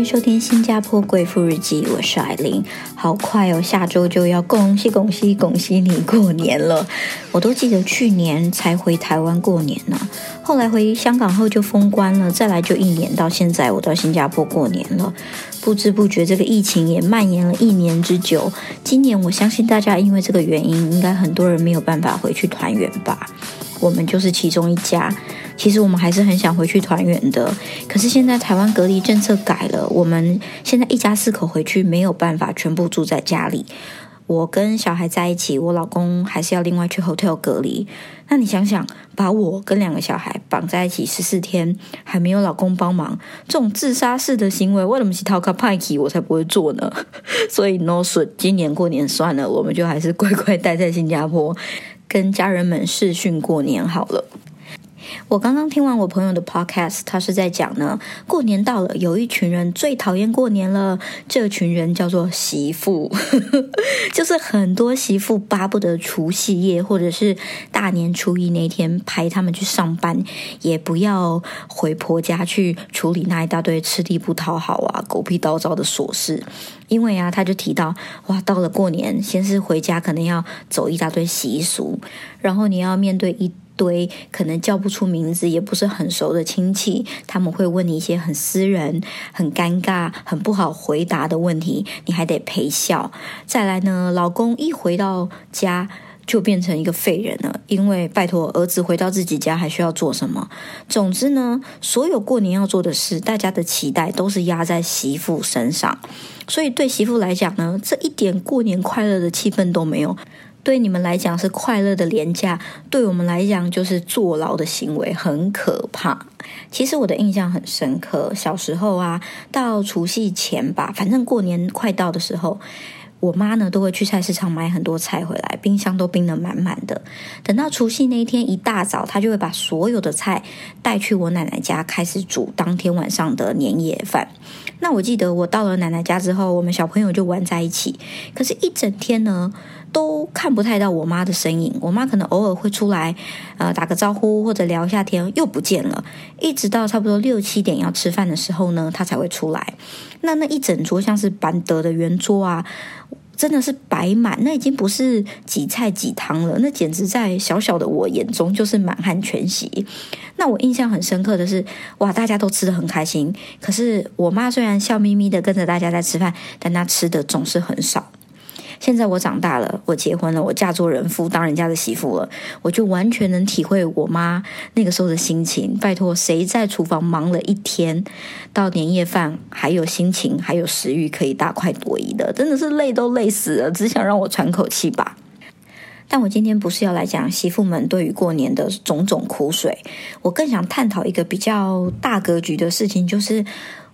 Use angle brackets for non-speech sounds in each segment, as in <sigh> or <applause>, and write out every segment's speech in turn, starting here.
迎收听《新加坡贵妇日记》，我是艾琳。好快哦，下周就要恭喜恭喜恭喜你过年了！我都记得去年才回台湾过年呢，后来回香港后就封关了，再来就一年，到现在我到新加坡过年了。不知不觉，这个疫情也蔓延了一年之久。今年我相信大家因为这个原因，应该很多人没有办法回去团圆吧。我们就是其中一家。其实我们还是很想回去团圆的，可是现在台湾隔离政策改了，我们现在一家四口回去没有办法全部住在家里。我跟小孩在一起，我老公还是要另外去 hotel 隔离。那你想想，把我跟两个小孩绑在一起十四天，还没有老公帮忙，这种自杀式的行为，为什么是 talk p i 我才不会做呢？<laughs> 所以 no 损，今年过年算了，我们就还是乖乖待在新加坡，跟家人们视讯过年好了。我刚刚听完我朋友的 podcast，他是在讲呢，过年到了，有一群人最讨厌过年了。这群人叫做媳妇，<laughs> 就是很多媳妇巴不得除夕夜或者是大年初一那天排他们去上班，也不要回婆家去处理那一大堆吃力不讨好啊、狗屁叨叨的琐事。因为啊，他就提到，哇，到了过年，先是回家可能要走一大堆习俗，然后你要面对一。堆可能叫不出名字，也不是很熟的亲戚，他们会问你一些很私人、很尴尬、很不好回答的问题，你还得陪笑。再来呢，老公一回到家就变成一个废人了，因为拜托儿子回到自己家还需要做什么？总之呢，所有过年要做的事，大家的期待都是压在媳妇身上，所以对媳妇来讲呢，这一点过年快乐的气氛都没有。对你们来讲是快乐的廉价，对我们来讲就是坐牢的行为，很可怕。其实我的印象很深刻，小时候啊，到除夕前吧，反正过年快到的时候，我妈呢都会去菜市场买很多菜回来，冰箱都冰得满满的。等到除夕那一天一大早，她就会把所有的菜带去我奶奶家，开始煮当天晚上的年夜饭。那我记得我到了奶奶家之后，我们小朋友就玩在一起，可是，一整天呢。都看不太到我妈的身影，我妈可能偶尔会出来，呃，打个招呼或者聊一下天，又不见了。一直到差不多六七点要吃饭的时候呢，她才会出来。那那一整桌像是板德的圆桌啊，真的是摆满，那已经不是几菜几汤了，那简直在小小的我眼中就是满汉全席。那我印象很深刻的是，哇，大家都吃的很开心。可是我妈虽然笑眯眯的跟着大家在吃饭，但她吃的总是很少。现在我长大了，我结婚了，我嫁做人妇，当人家的媳妇了，我就完全能体会我妈那个时候的心情。拜托，谁在厨房忙了一天，到年夜饭还有心情，还有食欲可以大快朵颐的？真的是累都累死了，只想让我喘口气吧。但我今天不是要来讲媳妇们对于过年的种种苦水，我更想探讨一个比较大格局的事情，就是。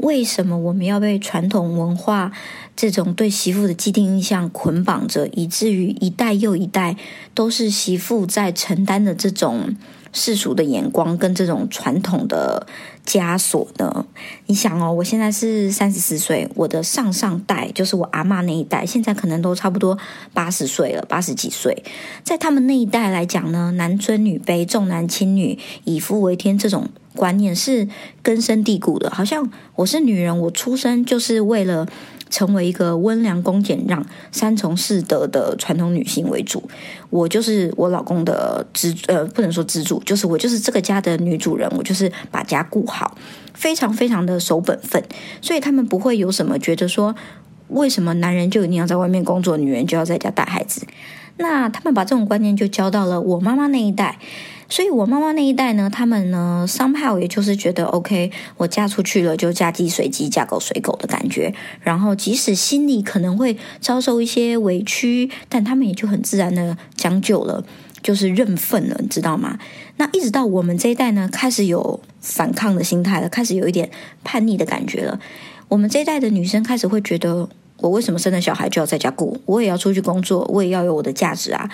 为什么我们要被传统文化这种对媳妇的既定印象捆绑着，以至于一代又一代都是媳妇在承担的这种世俗的眼光跟这种传统的枷锁呢？你想哦，我现在是三十四岁，我的上上代就是我阿妈那一代，现在可能都差不多八十岁了，八十几岁，在他们那一代来讲呢，男尊女卑、重男轻女、以夫为天这种。观念是根深蒂固的，好像我是女人，我出生就是为了成为一个温良恭俭让、三从四德的传统女性为主。我就是我老公的支呃，不能说支柱，就是我就是这个家的女主人，我就是把家顾好，非常非常的守本分。所以他们不会有什么觉得说，为什么男人就一定要在外面工作，女人就要在家带孩子？那他们把这种观念就教到了我妈妈那一代。所以，我妈妈那一代呢，他们呢，somehow 也就是觉得，OK，我嫁出去了，就嫁鸡随鸡，嫁狗随狗的感觉。然后，即使心里可能会遭受一些委屈，但他们也就很自然的将就了，就是认份了，你知道吗？那一直到我们这一代呢，开始有反抗的心态了，开始有一点叛逆的感觉了。我们这一代的女生开始会觉得。我为什么生了小孩就要在家顾？我也要出去工作，我也要有我的价值啊！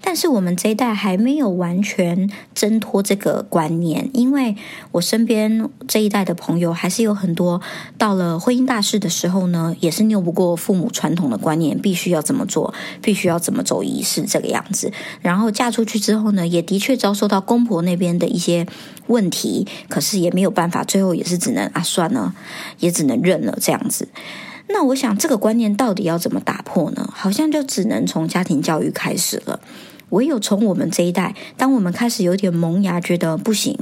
但是我们这一代还没有完全挣脱这个观念，因为我身边这一代的朋友还是有很多到了婚姻大事的时候呢，也是拗不过父母传统的观念，必须要怎么做，必须要怎么走仪式这个样子。然后嫁出去之后呢，也的确遭受到公婆那边的一些问题，可是也没有办法，最后也是只能啊算了，也只能认了这样子。那我想这个观念到底要怎么打破呢？好像就只能从家庭教育开始了。唯有从我们这一代，当我们开始有点萌芽，觉得不行，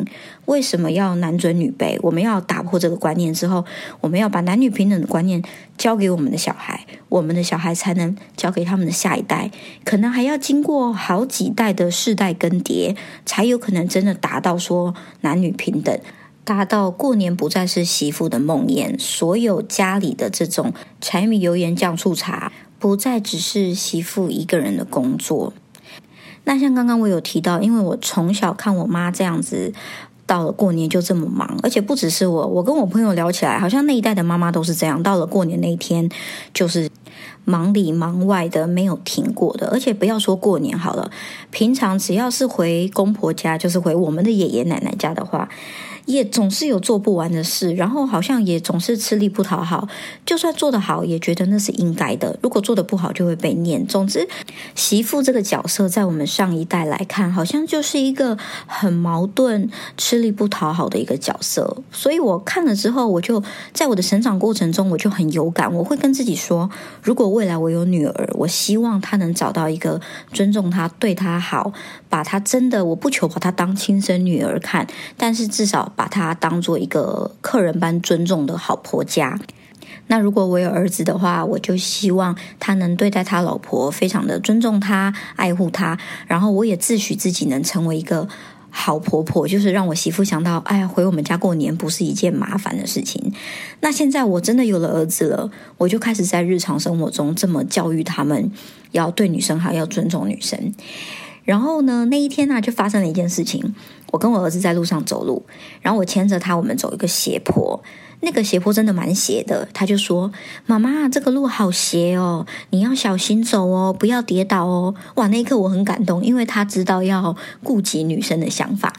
为什么要男尊女卑？我们要打破这个观念之后，我们要把男女平等的观念交给我们的小孩，我们的小孩才能交给他们的下一代，可能还要经过好几代的世代更迭，才有可能真的达到说男女平等，达到过年不再是媳妇的梦魇，所有家里的这种柴米油盐酱醋茶，不再只是媳妇一个人的工作。那像刚刚我有提到，因为我从小看我妈这样子，到了过年就这么忙，而且不只是我，我跟我朋友聊起来，好像那一代的妈妈都是这样，到了过年那一天就是忙里忙外的，没有停过的。而且不要说过年好了，平常只要是回公婆家，就是回我们的爷爷奶奶家的话。也总是有做不完的事，然后好像也总是吃力不讨好。就算做得好，也觉得那是应该的。如果做得不好，就会被念。总之，媳妇这个角色，在我们上一代来看，好像就是一个很矛盾、吃力不讨好的一个角色。所以我看了之后，我就在我的成长过程中，我就很有感。我会跟自己说，如果未来我有女儿，我希望她能找到一个尊重她、对她好，把她真的，我不求把她当亲生女儿看，但是至少。把她当做一个客人般尊重的好婆家。那如果我有儿子的话，我就希望他能对待他老婆非常的尊重他、爱护他。然后我也自诩自己能成为一个好婆婆，就是让我媳妇想到，哎呀，回我们家过年不是一件麻烦的事情。那现在我真的有了儿子了，我就开始在日常生活中这么教育他们：要对女生好，要尊重女生。然后呢，那一天呢，就发生了一件事情。我跟我儿子在路上走路，然后我牵着他，我们走一个斜坡。那个斜坡真的蛮斜的，他就说：“妈妈，这个路好斜哦，你要小心走哦，不要跌倒哦。”哇，那一刻我很感动，因为他知道要顾及女生的想法。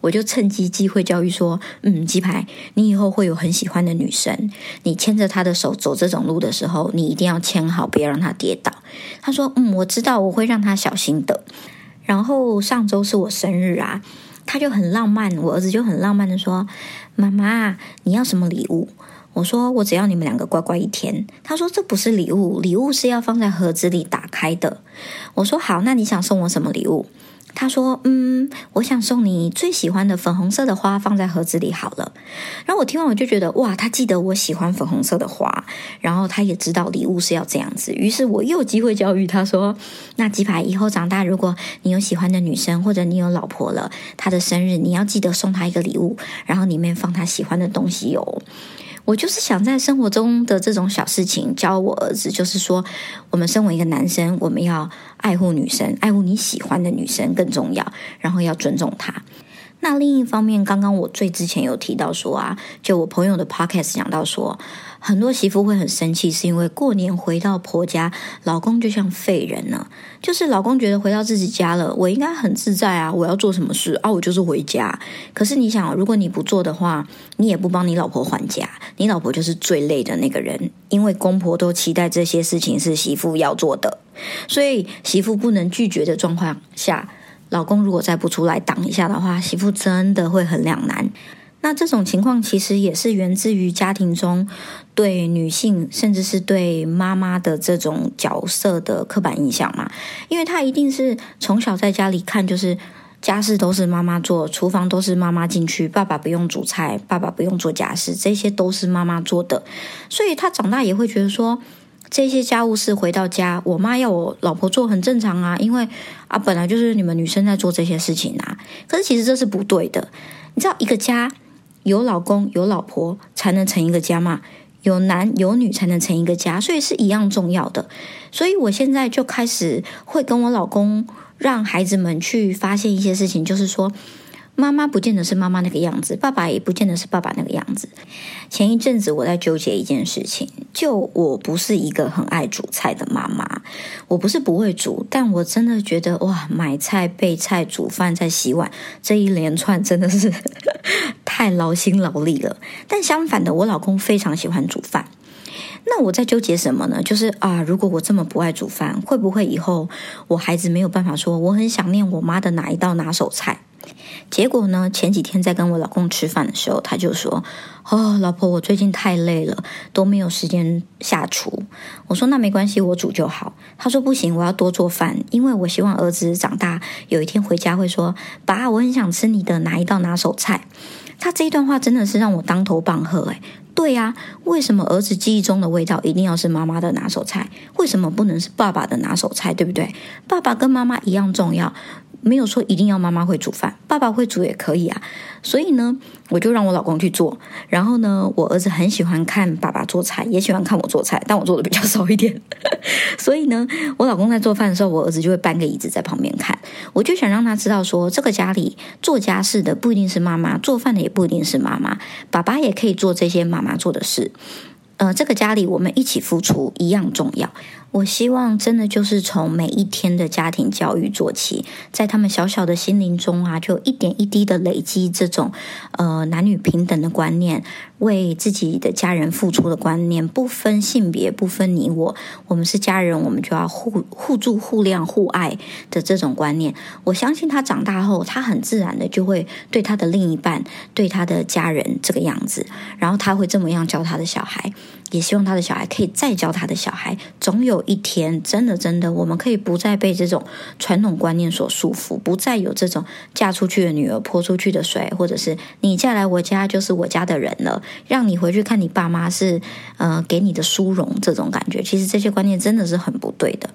我就趁机机会教育说：“嗯，鸡排，你以后会有很喜欢的女生，你牵着她的手走这种路的时候，你一定要牵好，不要让她跌倒。”他说：“嗯，我知道，我会让她小心的。”然后上周是我生日啊。他就很浪漫，我儿子就很浪漫的说：“妈妈，你要什么礼物？”我说：“我只要你们两个乖乖一天。”他说：“这不是礼物，礼物是要放在盒子里打开的。”我说：“好，那你想送我什么礼物？”他说：“嗯，我想送你最喜欢的粉红色的花，放在盒子里好了。”然后我听完我就觉得，哇，他记得我喜欢粉红色的花，然后他也知道礼物是要这样子。于是我又机会教育他说：“那鸡排以后长大，如果你有喜欢的女生，或者你有老婆了，她的生日你要记得送她一个礼物，然后里面放她喜欢的东西哦。”我就是想在生活中的这种小事情教我儿子，就是说，我们身为一个男生，我们要爱护女生，爱护你喜欢的女生更重要，然后要尊重她。那另一方面，刚刚我最之前有提到说啊，就我朋友的 podcast 讲到说。很多媳妇会很生气，是因为过年回到婆家，老公就像废人呢。就是老公觉得回到自己家了，我应该很自在啊，我要做什么事啊，我就是回家。可是你想，如果你不做的话，你也不帮你老婆还家，你老婆就是最累的那个人，因为公婆都期待这些事情是媳妇要做的，所以媳妇不能拒绝的状况下，老公如果再不出来挡一下的话，媳妇真的会很两难。那这种情况其实也是源自于家庭中对女性，甚至是对妈妈的这种角色的刻板印象嘛？因为她一定是从小在家里看，就是家事都是妈妈做，厨房都是妈妈进去，爸爸不用煮菜，爸爸不用做家事，这些都是妈妈做的，所以她长大也会觉得说，这些家务事回到家，我妈要我老婆做很正常啊，因为啊本来就是你们女生在做这些事情啊。可是其实这是不对的，你知道一个家。有老公有老婆才能成一个家嘛？有男有女才能成一个家，所以是一样重要的。所以我现在就开始会跟我老公让孩子们去发现一些事情，就是说，妈妈不见得是妈妈那个样子，爸爸也不见得是爸爸那个样子。前一阵子我在纠结一件事情，就我不是一个很爱煮菜的妈妈，我不是不会煮，但我真的觉得哇，买菜、备菜、煮饭、再洗碗这一连串真的是 <laughs> 太劳心劳力了。但相反的，我老公非常喜欢煮饭。那我在纠结什么呢？就是啊，如果我这么不爱煮饭，会不会以后我孩子没有办法说我很想念我妈的哪一道拿手菜？结果呢，前几天在跟我老公吃饭的时候，他就说：“哦，老婆，我最近太累了，都没有时间下厨。”我说：“那没关系，我煮就好。”他说：“不行，我要多做饭，因为我希望儿子长大有一天回家会说，爸，我很想吃你的哪一道拿手菜。”他这一段话真的是让我当头棒喝，诶对呀，为什么儿子记忆中的味道一定要是妈妈的拿手菜？为什么不能是爸爸的拿手菜？对不对？爸爸跟妈妈一样重要。没有说一定要妈妈会煮饭，爸爸会煮也可以啊。所以呢，我就让我老公去做。然后呢，我儿子很喜欢看爸爸做菜，也喜欢看我做菜，但我做的比较少一点。<laughs> 所以呢，我老公在做饭的时候，我儿子就会搬个椅子在旁边看。我就想让他知道，说这个家里做家事的不一定是妈妈，做饭的也不一定是妈妈，爸爸也可以做这些妈妈做的事。呃，这个家里我们一起付出一样重要。我希望真的就是从每一天的家庭教育做起，在他们小小的心灵中啊，就一点一滴的累积这种呃男女平等的观念，为自己的家人付出的观念，不分性别，不分你我，我们是家人，我们就要互互助、互谅、互爱的这种观念。我相信他长大后，他很自然的就会对他的另一半、对他的家人这个样子，然后他会这么样教他的小孩。也希望他的小孩可以再教他的小孩，总有一天，真的真的，我们可以不再被这种传统观念所束缚，不再有这种嫁出去的女儿泼出去的水，或者是你嫁来我家就是我家的人了，<laughs> 让你回去看你爸妈是呃给你的殊荣这种感觉，其实这些观念真的是很不对的。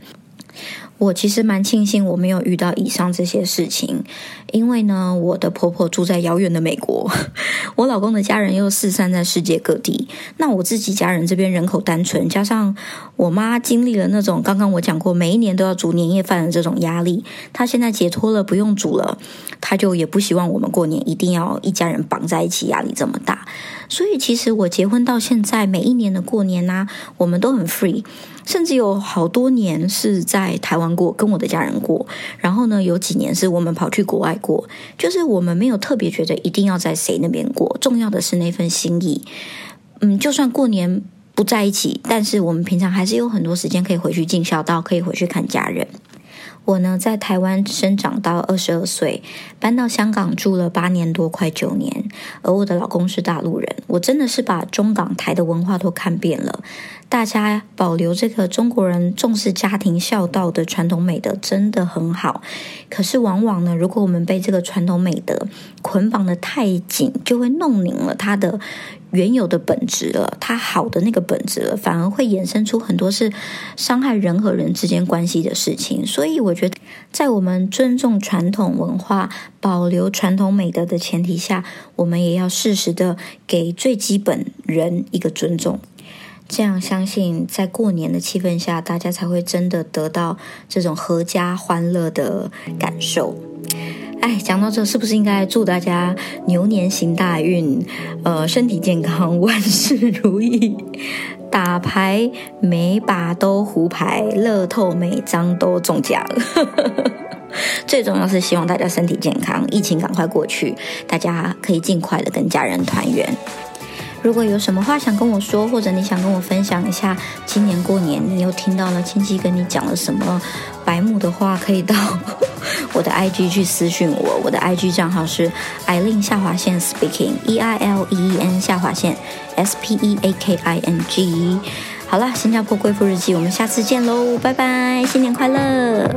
我其实蛮庆幸我没有遇到以上这些事情，因为呢，我的婆婆住在遥远的美国，<laughs> 我老公的家人又四散在世界各地。那我自己家人这边人口单纯，加上我妈经历了那种刚刚我讲过每一年都要煮年夜饭的这种压力，她现在解脱了，不用煮了，她就也不希望我们过年一定要一家人绑在一起，压力这么大。所以其实我结婚到现在，每一年的过年呢，我们都很 free。甚至有好多年是在台湾过，跟我的家人过。然后呢，有几年是我们跑去国外过。就是我们没有特别觉得一定要在谁那边过，重要的是那份心意。嗯，就算过年不在一起，但是我们平常还是有很多时间可以回去尽孝道，可以回去看家人。我呢，在台湾生长到二十二岁，搬到香港住了八年多，快九年。而我的老公是大陆人，我真的是把中港台的文化都看遍了。大家保留这个中国人重视家庭孝道的传统美德，真的很好。可是往往呢，如果我们被这个传统美德捆绑的太紧，就会弄拧了它的。原有的本质了，它好的那个本质了，反而会衍生出很多是伤害人和人之间关系的事情。所以，我觉得在我们尊重传统文化、保留传统美德的前提下，我我们也要适时的给最基本人一个尊重。这样，相信在过年的气氛下，大家才会真的得到这种阖家欢乐的感受。哎，讲到这，是不是应该祝大家牛年行大运，呃，身体健康，万事如意，打牌每把都胡牌，乐透每张都中奖。<laughs> 最重要是希望大家身体健康，疫情赶快过去，大家可以尽快的跟家人团圆。如果有什么话想跟我说，或者你想跟我分享一下，今年过年你又听到了亲戚跟你讲了什么白目的话，可以到 <laughs> 我的 IG 去私讯我。我的 IG 账号是 Eileen 下划线 Speaking E I L E E N 下划线 S P E A K I N G。好了，新加坡贵妇日记，我们下次见喽，拜拜，新年快乐。